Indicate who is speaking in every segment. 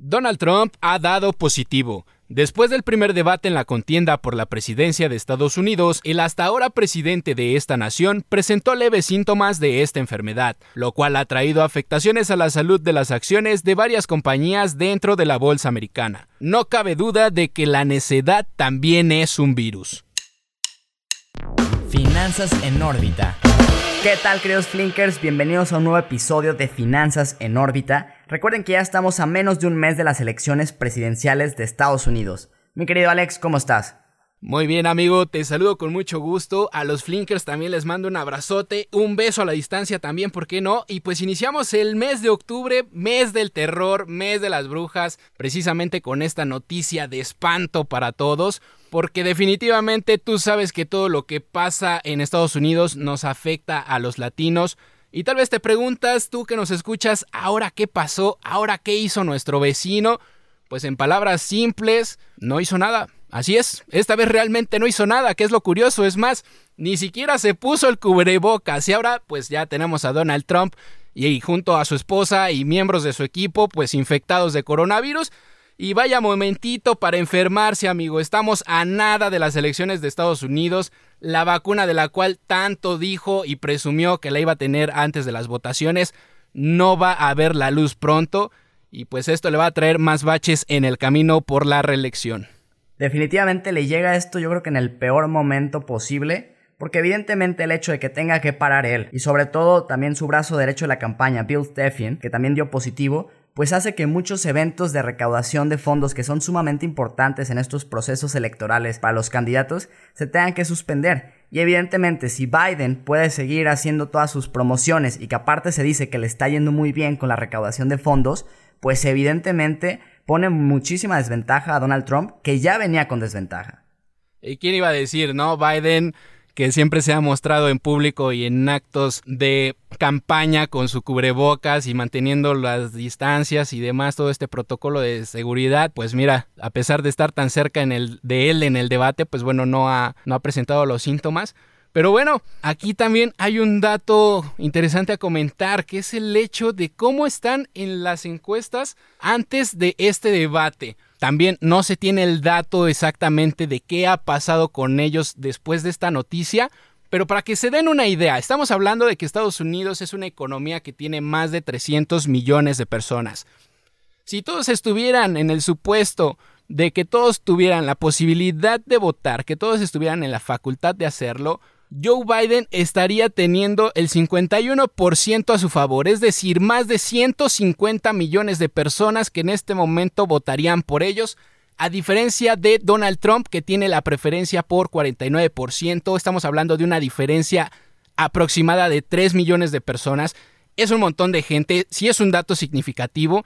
Speaker 1: Donald Trump ha dado positivo. Después del primer debate en la contienda por la presidencia de Estados Unidos, el hasta ahora presidente de esta nación presentó leves síntomas de esta enfermedad, lo cual ha traído afectaciones a la salud de las acciones de varias compañías dentro de la bolsa americana. No cabe duda de que la necedad también es un virus.
Speaker 2: Finanzas en órbita. ¿Qué tal, queridos Flinkers? Bienvenidos a un nuevo episodio de Finanzas en órbita. Recuerden que ya estamos a menos de un mes de las elecciones presidenciales de Estados Unidos. Mi querido Alex, ¿cómo estás?
Speaker 1: Muy bien, amigo, te saludo con mucho gusto. A los Flinkers también les mando un abrazote, un beso a la distancia también, ¿por qué no? Y pues iniciamos el mes de octubre, mes del terror, mes de las brujas, precisamente con esta noticia de espanto para todos, porque definitivamente tú sabes que todo lo que pasa en Estados Unidos nos afecta a los latinos. Y tal vez te preguntas, tú que nos escuchas, ¿ahora qué pasó? ¿Ahora qué hizo nuestro vecino? Pues en palabras simples, no hizo nada Así es, esta vez realmente no hizo nada, que es lo curioso, es más, ni siquiera se puso el cubrebocas y ahora pues ya tenemos a Donald Trump y junto a su esposa y miembros de su equipo pues infectados de coronavirus. Y vaya momentito para enfermarse, amigo. Estamos a nada de las elecciones de Estados Unidos, la vacuna de la cual tanto dijo y presumió que la iba a tener antes de las votaciones, no va a ver la luz pronto y pues esto le va a traer más baches en el camino por la reelección.
Speaker 2: Definitivamente le llega esto yo creo que en el peor momento posible, porque evidentemente el hecho de que tenga que parar él y sobre todo también su brazo derecho de la campaña, Bill Stephen, que también dio positivo, pues hace que muchos eventos de recaudación de fondos que son sumamente importantes en estos procesos electorales para los candidatos se tengan que suspender. Y evidentemente si Biden puede seguir haciendo todas sus promociones y que aparte se dice que le está yendo muy bien con la recaudación de fondos, pues evidentemente pone muchísima desventaja a Donald Trump, que ya venía con desventaja.
Speaker 1: ¿Y quién iba a decir, no? Biden, que siempre se ha mostrado en público y en actos de campaña con su cubrebocas y manteniendo las distancias y demás, todo este protocolo de seguridad, pues mira, a pesar de estar tan cerca en el, de él en el debate, pues bueno, no ha, no ha presentado los síntomas. Pero bueno, aquí también hay un dato interesante a comentar, que es el hecho de cómo están en las encuestas antes de este debate. También no se tiene el dato exactamente de qué ha pasado con ellos después de esta noticia, pero para que se den una idea, estamos hablando de que Estados Unidos es una economía que tiene más de 300 millones de personas. Si todos estuvieran en el supuesto de que todos tuvieran la posibilidad de votar, que todos estuvieran en la facultad de hacerlo, Joe Biden estaría teniendo el 51% a su favor, es decir, más de 150 millones de personas que en este momento votarían por ellos, a diferencia de Donald Trump que tiene la preferencia por 49%, estamos hablando de una diferencia aproximada de 3 millones de personas, es un montón de gente, sí es un dato significativo,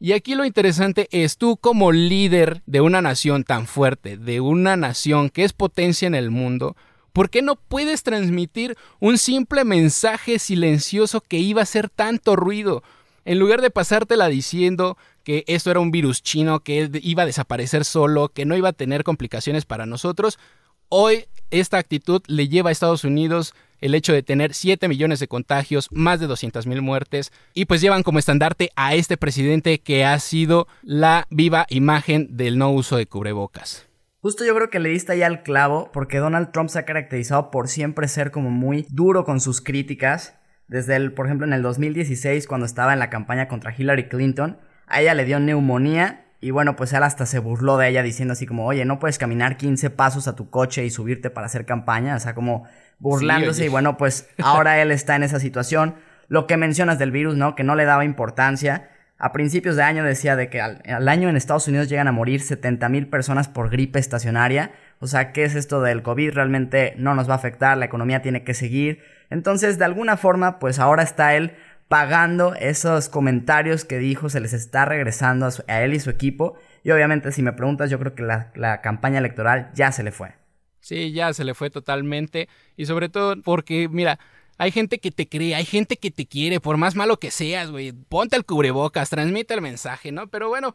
Speaker 1: y aquí lo interesante es tú como líder de una nación tan fuerte, de una nación que es potencia en el mundo, ¿Por qué no puedes transmitir un simple mensaje silencioso que iba a hacer tanto ruido? En lugar de pasártela diciendo que esto era un virus chino, que iba a desaparecer solo, que no iba a tener complicaciones para nosotros, hoy esta actitud le lleva a Estados Unidos el hecho de tener 7 millones de contagios, más de 200 mil muertes, y pues llevan como estandarte a este presidente que ha sido la viva imagen del no uso de cubrebocas.
Speaker 2: Justo yo creo que le diste ahí al clavo, porque Donald Trump se ha caracterizado por siempre ser como muy duro con sus críticas. Desde el, por ejemplo, en el 2016, cuando estaba en la campaña contra Hillary Clinton, a ella le dio neumonía y bueno, pues él hasta se burló de ella diciendo así como, oye, no puedes caminar 15 pasos a tu coche y subirte para hacer campaña, o sea, como burlándose y bueno, pues ahora él está en esa situación. Lo que mencionas del virus, ¿no? Que no le daba importancia a principios de año decía de que al, año en Estados Unidos llegan a morir 70 mil personas por gripe estacionaria. O sea, ¿qué es esto del COVID? Realmente no nos va a afectar, la economía tiene que seguir. Entonces, de alguna forma, pues ahora está él pagando esos comentarios que dijo, se les está regresando a, él y su equipo. Y obviamente, si me preguntas, yo creo que la, la campaña electoral ya se le fue.
Speaker 1: Sí, ya se le fue totalmente. Y sobre todo porque, mira, hay gente que te cree, hay gente que te quiere, por más malo que seas, güey. Ponte el cubrebocas, transmite el mensaje, ¿no? Pero bueno,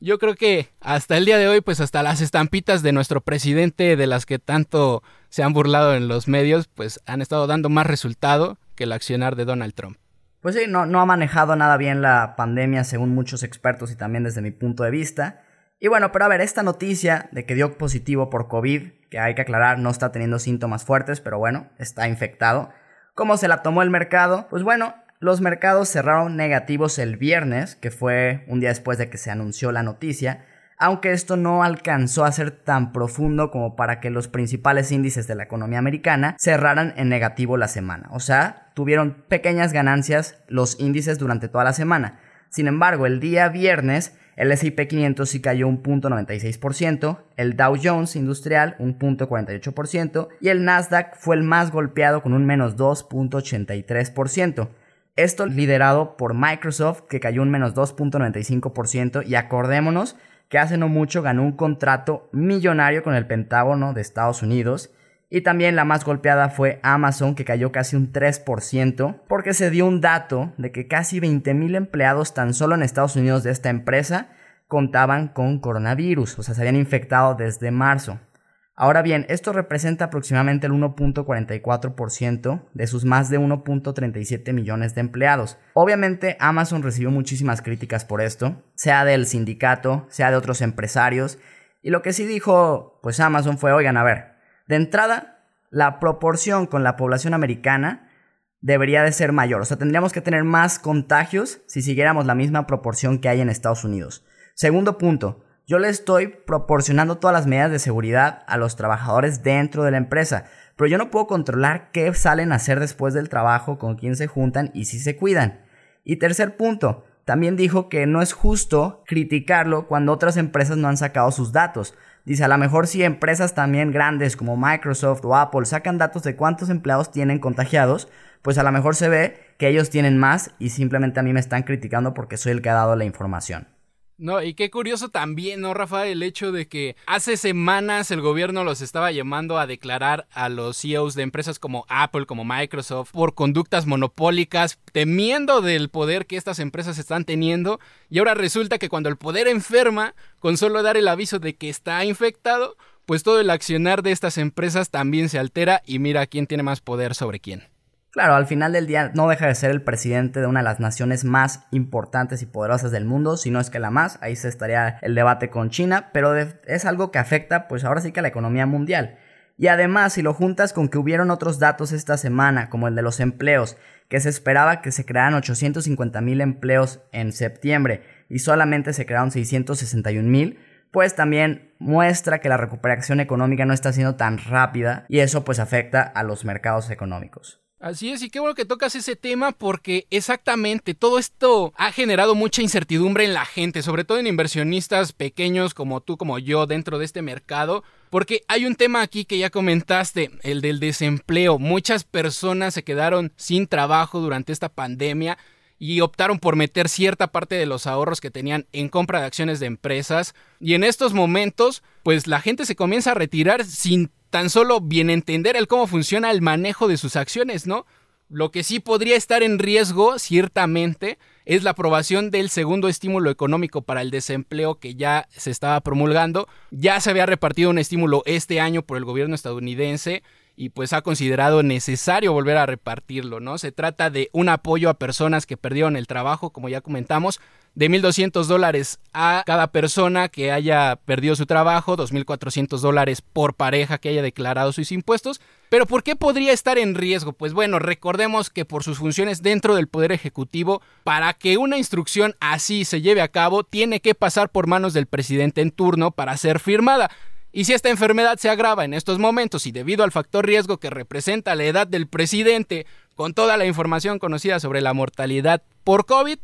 Speaker 1: yo creo que hasta el día de hoy, pues hasta las estampitas de nuestro presidente, de las que tanto se han burlado en los medios, pues han estado dando más resultado que el accionar de Donald Trump.
Speaker 2: Pues sí, no, no ha manejado nada bien la pandemia según muchos expertos y también desde mi punto de vista. Y bueno, pero a ver, esta noticia de que dio positivo por COVID, que hay que aclarar, no está teniendo síntomas fuertes, pero bueno, está infectado. ¿Cómo se la tomó el mercado? Pues bueno, los mercados cerraron negativos el viernes, que fue un día después de que se anunció la noticia, aunque esto no alcanzó a ser tan profundo como para que los principales índices de la economía americana cerraran en negativo la semana. O sea, tuvieron pequeñas ganancias los índices durante toda la semana. Sin embargo, el día viernes el S&P 500 sí cayó un punto 96%, el Dow Jones Industrial un punto 48% y el Nasdaq fue el más golpeado con un menos 2.83%. Esto liderado por Microsoft que cayó un menos 2.95% y acordémonos que hace no mucho ganó un contrato millonario con el Pentágono de Estados Unidos. Y también la más golpeada fue Amazon, que cayó casi un 3%, porque se dio un dato de que casi 20.000 empleados tan solo en Estados Unidos de esta empresa contaban con coronavirus, o sea, se habían infectado desde marzo. Ahora bien, esto representa aproximadamente el 1.44% de sus más de 1.37 millones de empleados. Obviamente Amazon recibió muchísimas críticas por esto, sea del sindicato, sea de otros empresarios, y lo que sí dijo pues Amazon fue, oigan, a ver, de entrada, la proporción con la población americana debería de ser mayor, o sea, tendríamos que tener más contagios si siguiéramos la misma proporción que hay en Estados Unidos. Segundo punto, yo le estoy proporcionando todas las medidas de seguridad a los trabajadores dentro de la empresa, pero yo no puedo controlar qué salen a hacer después del trabajo, con quién se juntan y si se cuidan. Y tercer punto, también dijo que no es justo criticarlo cuando otras empresas no han sacado sus datos. Dice, a lo mejor si empresas también grandes como Microsoft o Apple sacan datos de cuántos empleados tienen contagiados, pues a lo mejor se ve que ellos tienen más y simplemente a mí me están criticando porque soy el que ha dado la información.
Speaker 1: No, y qué curioso también, ¿no, Rafael? El hecho de que hace semanas el gobierno los estaba llamando a declarar a los CEOs de empresas como Apple, como Microsoft, por conductas monopólicas, temiendo del poder que estas empresas están teniendo. Y ahora resulta que cuando el poder enferma, con solo dar el aviso de que está infectado, pues todo el accionar de estas empresas también se altera y mira quién tiene más poder sobre quién.
Speaker 2: Claro, al final del día no deja de ser el presidente de una de las naciones más importantes y poderosas del mundo, si no es que la más, ahí se estaría el debate con China, pero es algo que afecta pues ahora sí que a la economía mundial. Y además, si lo juntas con que hubieron otros datos esta semana, como el de los empleos, que se esperaba que se crearan 850 mil empleos en septiembre y solamente se crearon 661 mil, pues también muestra que la recuperación económica no está siendo tan rápida y eso pues afecta a los mercados económicos.
Speaker 1: Así es, y qué bueno que tocas ese tema porque exactamente todo esto ha generado mucha incertidumbre en la gente, sobre todo en inversionistas pequeños como tú, como yo, dentro de este mercado, porque hay un tema aquí que ya comentaste, el del desempleo. Muchas personas se quedaron sin trabajo durante esta pandemia y optaron por meter cierta parte de los ahorros que tenían en compra de acciones de empresas. Y en estos momentos, pues la gente se comienza a retirar sin tan solo bien entender el cómo funciona el manejo de sus acciones, ¿no? Lo que sí podría estar en riesgo, ciertamente, es la aprobación del segundo estímulo económico para el desempleo que ya se estaba promulgando. Ya se había repartido un estímulo este año por el gobierno estadounidense y pues ha considerado necesario volver a repartirlo, ¿no? Se trata de un apoyo a personas que perdieron el trabajo, como ya comentamos, de 1.200 dólares a cada persona que haya perdido su trabajo, 2.400 dólares por pareja que haya declarado sus impuestos. Pero ¿por qué podría estar en riesgo? Pues bueno, recordemos que por sus funciones dentro del Poder Ejecutivo, para que una instrucción así se lleve a cabo, tiene que pasar por manos del presidente en turno para ser firmada. Y si esta enfermedad se agrava en estos momentos y debido al factor riesgo que representa la edad del presidente, con toda la información conocida sobre la mortalidad por COVID,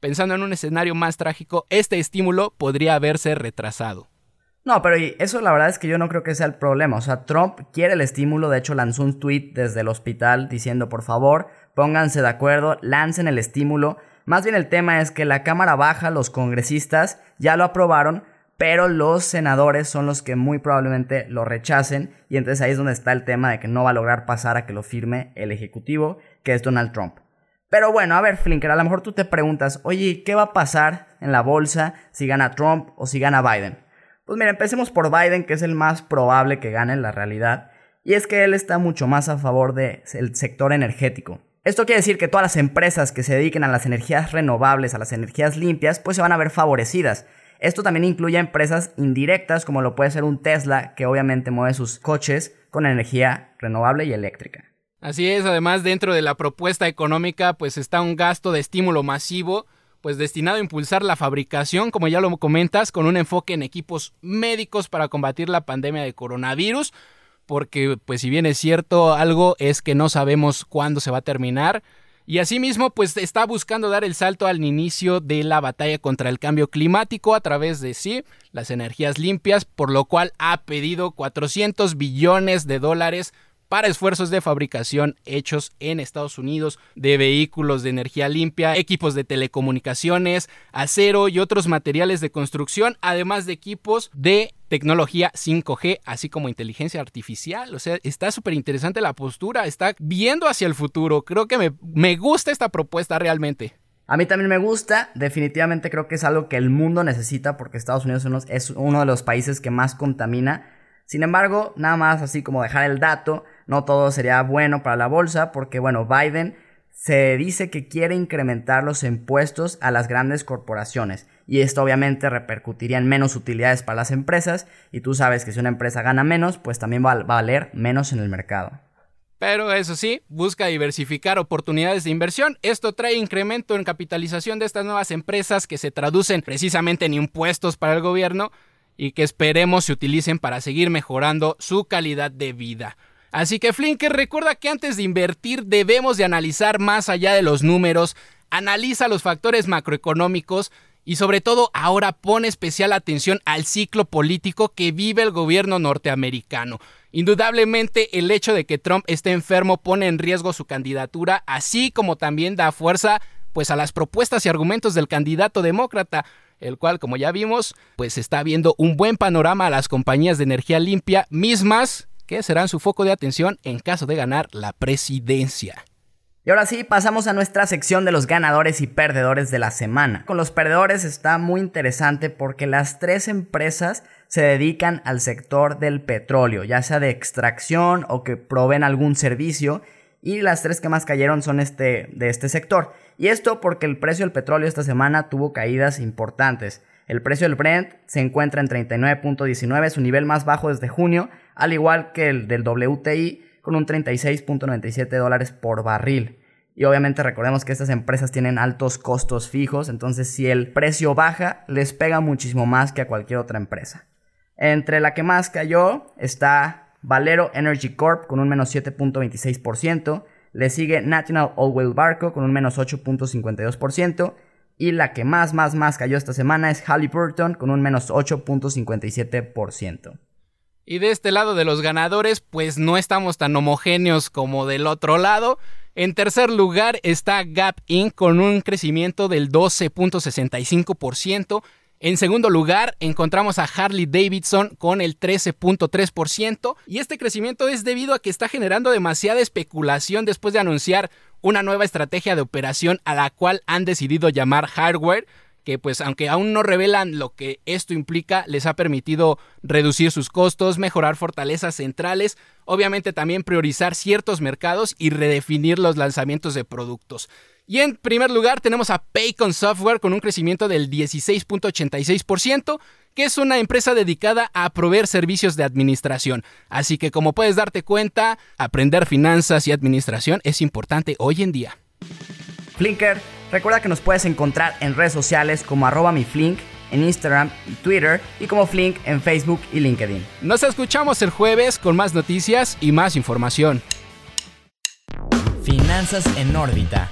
Speaker 1: pensando en un escenario más trágico, este estímulo podría haberse retrasado.
Speaker 2: No, pero eso la verdad es que yo no creo que sea el problema. O sea, Trump quiere el estímulo, de hecho lanzó un tweet desde el hospital diciendo, por favor, pónganse de acuerdo, lancen el estímulo. Más bien el tema es que la Cámara Baja, los congresistas, ya lo aprobaron, pero los senadores son los que muy probablemente lo rechacen y entonces ahí es donde está el tema de que no va a lograr pasar a que lo firme el Ejecutivo, que es Donald Trump. Pero bueno, a ver, Flinker, a lo mejor tú te preguntas, oye, ¿qué va a pasar en la bolsa si gana Trump o si gana Biden? Pues mira, empecemos por Biden, que es el más probable que gane en la realidad, y es que él está mucho más a favor del sector energético. Esto quiere decir que todas las empresas que se dediquen a las energías renovables, a las energías limpias, pues se van a ver favorecidas. Esto también incluye empresas indirectas como lo puede ser un Tesla que obviamente mueve sus coches con energía renovable y eléctrica.
Speaker 1: Así es, además dentro de la propuesta económica pues está un gasto de estímulo masivo pues destinado a impulsar la fabricación, como ya lo comentas, con un enfoque en equipos médicos para combatir la pandemia de coronavirus, porque pues si bien es cierto, algo es que no sabemos cuándo se va a terminar. Y asimismo, pues está buscando dar el salto al inicio de la batalla contra el cambio climático a través de sí, las energías limpias, por lo cual ha pedido 400 billones de dólares para esfuerzos de fabricación hechos en Estados Unidos de vehículos de energía limpia, equipos de telecomunicaciones, acero y otros materiales de construcción, además de equipos de tecnología 5G, así como inteligencia artificial. O sea, está súper interesante la postura, está viendo hacia el futuro. Creo que me, me gusta esta propuesta realmente.
Speaker 2: A mí también me gusta, definitivamente creo que es algo que el mundo necesita porque Estados Unidos es uno de los países que más contamina. Sin embargo, nada más así como dejar el dato, no todo sería bueno para la bolsa porque, bueno, Biden se dice que quiere incrementar los impuestos a las grandes corporaciones y esto obviamente repercutiría en menos utilidades para las empresas y tú sabes que si una empresa gana menos, pues también va a valer menos en el mercado.
Speaker 1: Pero eso sí, busca diversificar oportunidades de inversión. Esto trae incremento en capitalización de estas nuevas empresas que se traducen precisamente en impuestos para el gobierno y que esperemos se utilicen para seguir mejorando su calidad de vida. Así que Flinker, recuerda que antes de invertir debemos de analizar más allá de los números, analiza los factores macroeconómicos y sobre todo ahora pone especial atención al ciclo político que vive el gobierno norteamericano. Indudablemente el hecho de que Trump esté enfermo pone en riesgo su candidatura, así como también da fuerza pues a las propuestas y argumentos del candidato demócrata, el cual como ya vimos, pues está viendo un buen panorama a las compañías de energía limpia mismas que serán su foco de atención en caso de ganar la presidencia.
Speaker 2: Y ahora sí, pasamos a nuestra sección de los ganadores y perdedores de la semana. Con los perdedores está muy interesante porque las tres empresas se dedican al sector del petróleo, ya sea de extracción o que proveen algún servicio, y las tres que más cayeron son este, de este sector. Y esto porque el precio del petróleo esta semana tuvo caídas importantes. El precio del Brent se encuentra en 39.19, su nivel más bajo desde junio, al igual que el del WTI con un 36.97 dólares por barril. Y obviamente recordemos que estas empresas tienen altos costos fijos, entonces si el precio baja, les pega muchísimo más que a cualquier otra empresa. Entre la que más cayó está Valero Energy Corp con un menos 7.26%, le sigue National Oil Barco con un menos 8.52%, y la que más, más, más cayó esta semana es Halliburton con un menos 8.57%.
Speaker 1: Y de este lado de los ganadores, pues no estamos tan homogéneos como del otro lado. En tercer lugar está Gap Inc. con un crecimiento del 12.65%. En segundo lugar, encontramos a Harley Davidson con el 13.3% y este crecimiento es debido a que está generando demasiada especulación después de anunciar una nueva estrategia de operación a la cual han decidido llamar hardware que pues aunque aún no revelan lo que esto implica, les ha permitido reducir sus costos, mejorar fortalezas centrales, obviamente también priorizar ciertos mercados y redefinir los lanzamientos de productos. Y en primer lugar tenemos a Paycon Software con un crecimiento del 16.86%, que es una empresa dedicada a proveer servicios de administración. Así que como puedes darte cuenta, aprender finanzas y administración es importante hoy en día.
Speaker 2: Flinker, recuerda que nos puedes encontrar en redes sociales como arroba mi Flink en Instagram y Twitter y como Flink en Facebook y LinkedIn.
Speaker 1: Nos escuchamos el jueves con más noticias y más información.
Speaker 2: Finanzas en órbita.